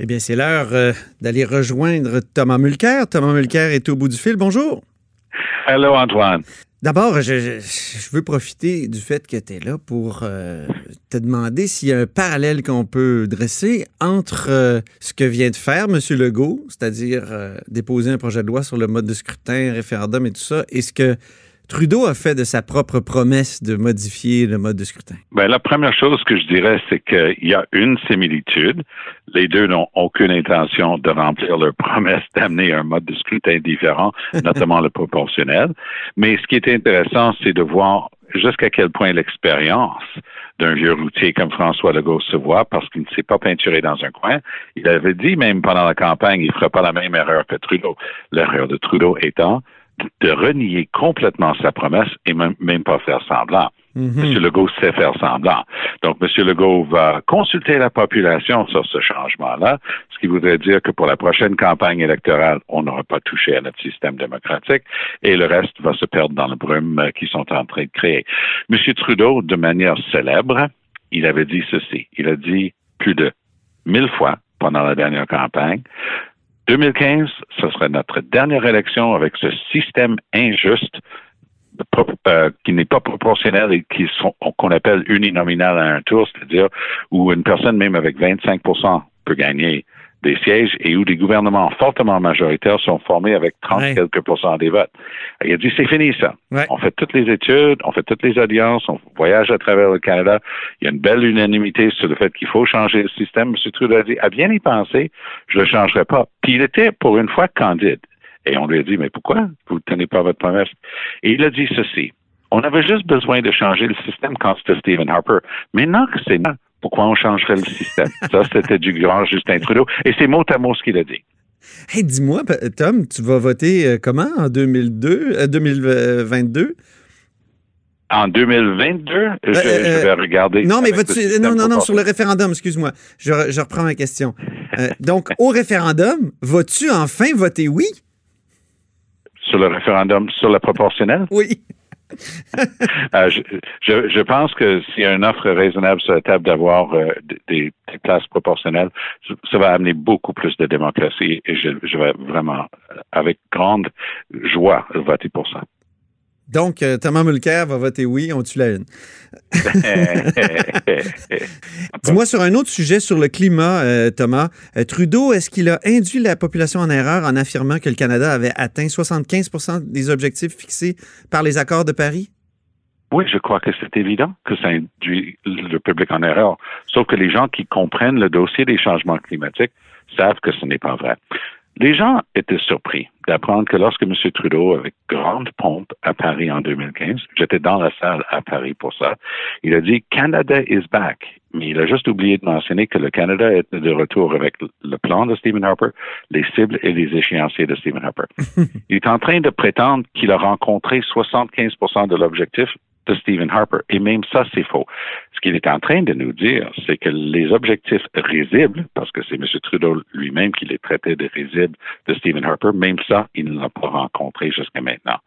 Eh bien, c'est l'heure euh, d'aller rejoindre Thomas Mulcair. Thomas Mulcair est au bout du fil. Bonjour. Hello, Antoine. D'abord, je, veux profiter du fait que tu es là pour euh, te demander s'il y a un parallèle qu'on peut dresser entre euh, ce que vient de faire M. Legault, c'est-à-dire déposer un projet de loi sur le mode de scrutin, référendum et tout ça, et ce que Trudeau a fait de sa propre promesse de modifier le mode de scrutin? Ben, la première chose que je dirais, c'est qu'il y a une similitude. Les deux n'ont aucune intention de remplir leur promesse d'amener un mode de scrutin différent, notamment le proportionnel. Mais ce qui est intéressant, c'est de voir jusqu'à quel point l'expérience d'un vieux routier comme François Legault se voit parce qu'il ne s'est pas peinturé dans un coin. Il avait dit même pendant la campagne, il ne ferait pas la même erreur que Trudeau. L'erreur de Trudeau étant de renier complètement sa promesse et même, même pas faire semblant. Mhm. M. Legault sait faire semblant. Donc, M. Legault va consulter la population sur ce changement-là, ce qui voudrait dire que pour la prochaine campagne électorale, on n'aura pas touché à notre système démocratique et le reste va se perdre dans le brume qu'ils sont en train de créer. M. Trudeau, de manière célèbre, il avait dit ceci. Il a dit plus de mille fois pendant la dernière campagne, 2015, ce serait notre dernière élection avec ce système injuste euh, qui n'est pas proportionnel et qui sont qu'on appelle uninominal à un tour, c'est-à-dire où une personne même avec 25% peut gagner des sièges et où des gouvernements fortement majoritaires sont formés avec 30 quelques pourcents des votes. Il a dit c'est fini ça. On fait toutes les études, on fait toutes les audiences, on voyage à travers le Canada. Il y a une belle unanimité sur le fait qu'il faut changer le système. M. Trudeau a dit à bien y penser, je ne le changerai pas. Puis il était pour une fois candide. Et on lui a dit mais pourquoi? Vous ne tenez pas votre promesse Et il a dit ceci. On avait juste besoin de changer le système quand c'était Stephen Harper. Maintenant que c'est pourquoi on changerait le système? Ça, c'était du grand Justin Trudeau. Et c'est mot à mot ce qu'il a dit. Hey, dis-moi, Tom, tu vas voter euh, comment en 2002, 2022? En 2022, euh, je, euh, vais regarder. Non, mais vas-tu, non, non, non, sur le référendum, excuse-moi. Je, je, reprends ma question. donc, au référendum, vas-tu enfin voter oui? Sur le référendum, sur la proportionnelle? Oui. Euh, je, pense que s'il y a une offre raisonnable sur la table d'avoir euh, des, classes proportionnelles, ça va amener beaucoup plus de démocratie et je, je vais vraiment, avec grande joie, voter pour ça. Donc, euh, Thomas Mulcair va voter oui, on tue la une. Dis-moi sur un autre sujet, sur le climat, euh, Thomas. Euh, Trudeau, est-ce qu'il a induit la population en erreur en affirmant que le Canada avait atteint 75% des objectifs fixés par les accords de Paris? Oui, je crois que c'est évident que ça induit le public en erreur. Sauf que les gens qui comprennent le dossier des changements climatiques savent que ce n'est pas vrai. Les gens étaient surpris d'apprendre que lorsque M. Trudeau, avec grande pompe à Paris en 2015, j'étais dans la salle à Paris pour ça, il a dit Canada is back. Mais il a juste oublié de mentionner que le Canada est de retour avec le plan de Stephen Harper, les cibles et les échéanciers de Stephen Harper. il est en train de prétendre qu'il a rencontré 75% de l'objectif de Stephen Harper. Et même ça, c'est faux. Ce qu'il est en train de nous dire, c'est que les objectifs risibles, parce que c'est M. Trudeau lui-même qui les traitait de risibles de Stephen Harper, même ça, il ne l'a pas rencontré jusqu'à maintenant.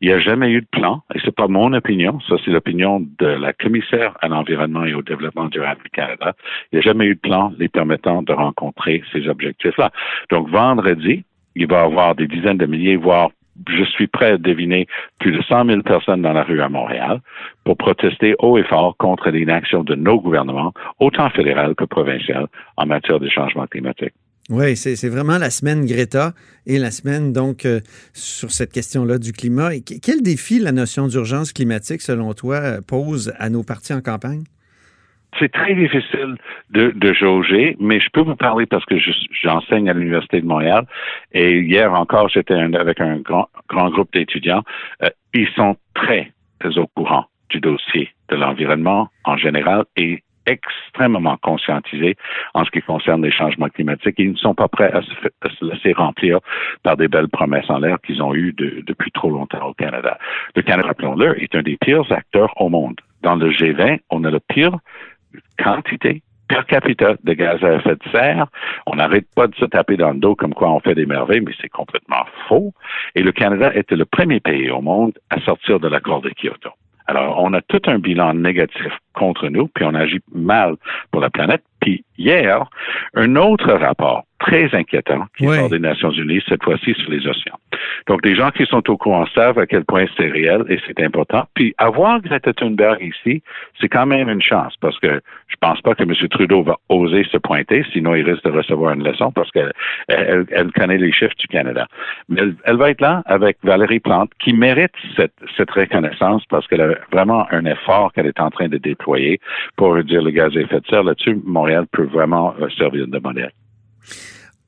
Il n'y a jamais eu de plan, et c'est pas mon opinion, ça c'est l'opinion de la commissaire à l'environnement et au développement durable du Canada. Il n'y a jamais eu de plan les permettant de rencontrer ces objectifs-là. Donc vendredi, il va y avoir des dizaines de milliers, voire je suis prêt à deviner plus de 100 000 personnes dans la rue à Montréal pour protester haut et fort contre l'inaction de nos gouvernements, autant fédéral que provincial, en matière de changement climatique. Oui, c'est vraiment la semaine Greta et la semaine donc euh, sur cette question-là du climat. quel défi la notion d'urgence climatique, selon toi, pose à nos partis en campagne? C'est très difficile de, de, jauger, mais je peux vous parler parce que j'enseigne à l'Université de Montréal et hier encore, j'étais avec un grand, grand groupe d'étudiants. Euh, ils sont très, très au courant du dossier de l'environnement en général et extrêmement conscientisés en ce qui concerne les changements climatiques. Ils ne sont pas prêts à se, laisser remplir par des belles promesses en l'air qu'ils ont eues depuis trop longtemps au Canada. Le Canada, rappelons-le, est un des pires acteurs au monde. Dans le G20, on a le pire quantité per capita de gaz à effet de serre. On n'arrête pas de se taper dans le dos comme quoi on fait des merveilles, mais c'est complètement faux. Et le Canada était le premier pays au monde à sortir de l'accord de Kyoto. Alors, on a tout un bilan négatif contre nous, puis on agit mal pour la planète. Puis hier, un autre rapport très inquiétant qui sort des Nations Unies, cette fois-ci sur les océans. Donc, des gens qui sont au courant savent à quel point c'est réel et c'est important. Puis, avoir Greta Thunberg ici, c'est quand même une chance parce que je pense pas que M. Trudeau va oser se pointer, sinon il risque de recevoir une leçon parce qu'elle elle, connaît les chiffres du Canada. Mais elle, va être là avec Valérie Plante qui mérite cette, cette reconnaissance parce qu'elle a vraiment un effort qu'elle est en train de déployer pour réduire le gaz à effet de serre. Là-dessus, Montréal peut vraiment euh, servir de modèle.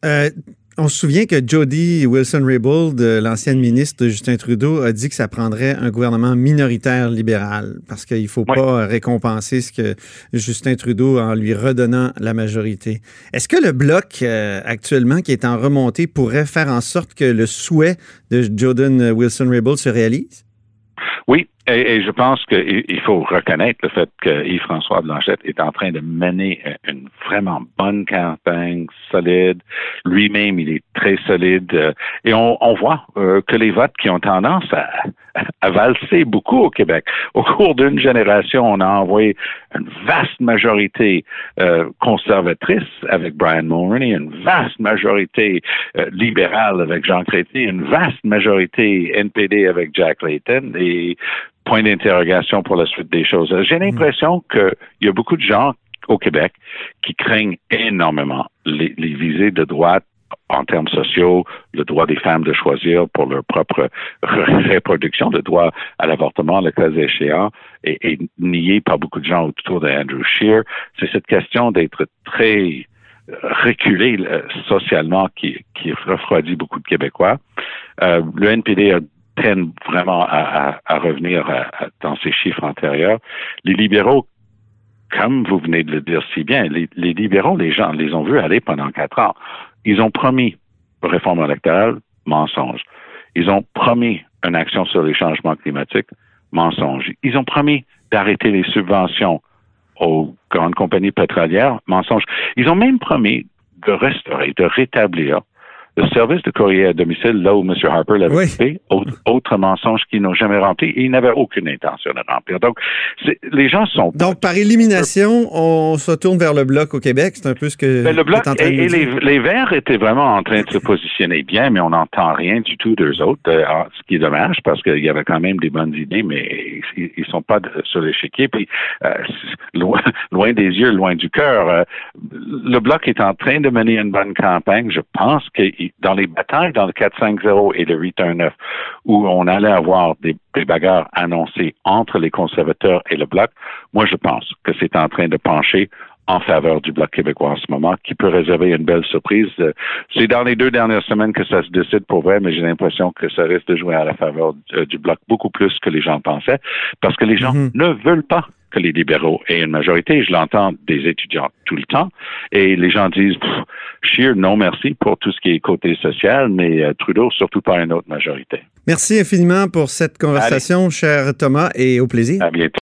Euh, on se souvient que Jody Wilson-Raybould, l'ancienne ministre de Justin Trudeau, a dit que ça prendrait un gouvernement minoritaire libéral parce qu'il ne faut pas récompenser ce que Justin Trudeau en lui redonnant la majorité. Est-ce que le bloc euh, actuellement qui est en remontée pourrait faire en sorte que le souhait de Jordan Wilson-Raybould se réalise? Oui, et, je pense qu'il faut reconnaître le fait que Yves-François Blanchette est en train de mener une vraiment bonne campagne solide. Lui-même, il est très solide. Euh, et on, voit euh, que les votes qui ont tendance à, à valser beaucoup au Québec. Au cours d'une génération, on a envoyé une vaste majorité euh, conservatrice avec Brian Mulroney, une vaste majorité libérale avec Jean Chrétien, une vaste majorité NPD avec Jack Layton et point d'interrogation pour la suite des choses. J'ai l'impression qu'il y a beaucoup de gens au Québec qui craignent énormément les, visées de droite en termes sociaux, le droit des femmes de choisir pour leur propre reproduction, le droit à l'avortement, le cas échéant, est, nié par beaucoup de gens autour d'Andrew Scheer. C'est cette question d'être très reculé socialement qui, refroidit beaucoup de Québécois. Euh, le NPD a peine vraiment à, revenir dans ces chiffres antérieurs. Les libéraux, comme vous venez de le dire si bien, les, libéraux, les gens les ont vus aller pendant quatre ans. Ils ont promis réforme électorale, mensonge. Ils ont promis une action sur les changements climatiques, mensonge. Ils ont promis d'arrêter les subventions aux grandes compagnies pétrolières, mensonge. Ils ont même promis de restaurer, de rétablir le service de courrier à domicile, là où M. Harper l'avait fait, autre, mensonge qu'ils n'ont jamais rempli, et ils n'avaient aucune intention de remplir. Donc, les gens sont... Donc, par élimination, on se tourne vers le Bloc au Québec, c'est un peu ce que... Ben, le Bloc et, les, Verts étaient vraiment en train de se positionner bien, mais on n'entend rien du tout d'eux autres, euh, ce qui est dommage, parce qu'il y avait quand même des bonnes idées, mais ils, ne sont pas sur l'échiquier, puis euh, loin, loin, des yeux, loin du cœur. Euh, le Bloc est en train de mener une bonne campagne. Je pense qu'il dans les batailles dans le 4-5-0 et le 8-1-9, où on allait avoir des, bagarres annoncées entre les conservateurs et le Bloc, moi, je pense que c'est en train de pencher en faveur du Bloc québécois en ce moment, qui peut réserver une belle surprise. C'est dans les deux dernières semaines que ça se décide pour vrai, mais j'ai l'impression que ça risque de jouer à la faveur du Bloc beaucoup plus que les gens pensaient, parce que les gens mm-hmm. ne veulent pas que les libéraux aient une majorité. Je l'entends des étudiants tout le temps. Et les gens disent, Scheer, non merci pour tout ce qui est côté social, mais euh, Trudeau, surtout pas une autre majorité. Merci infiniment pour cette conversation, cher Thomas, et au plaisir. À bientôt.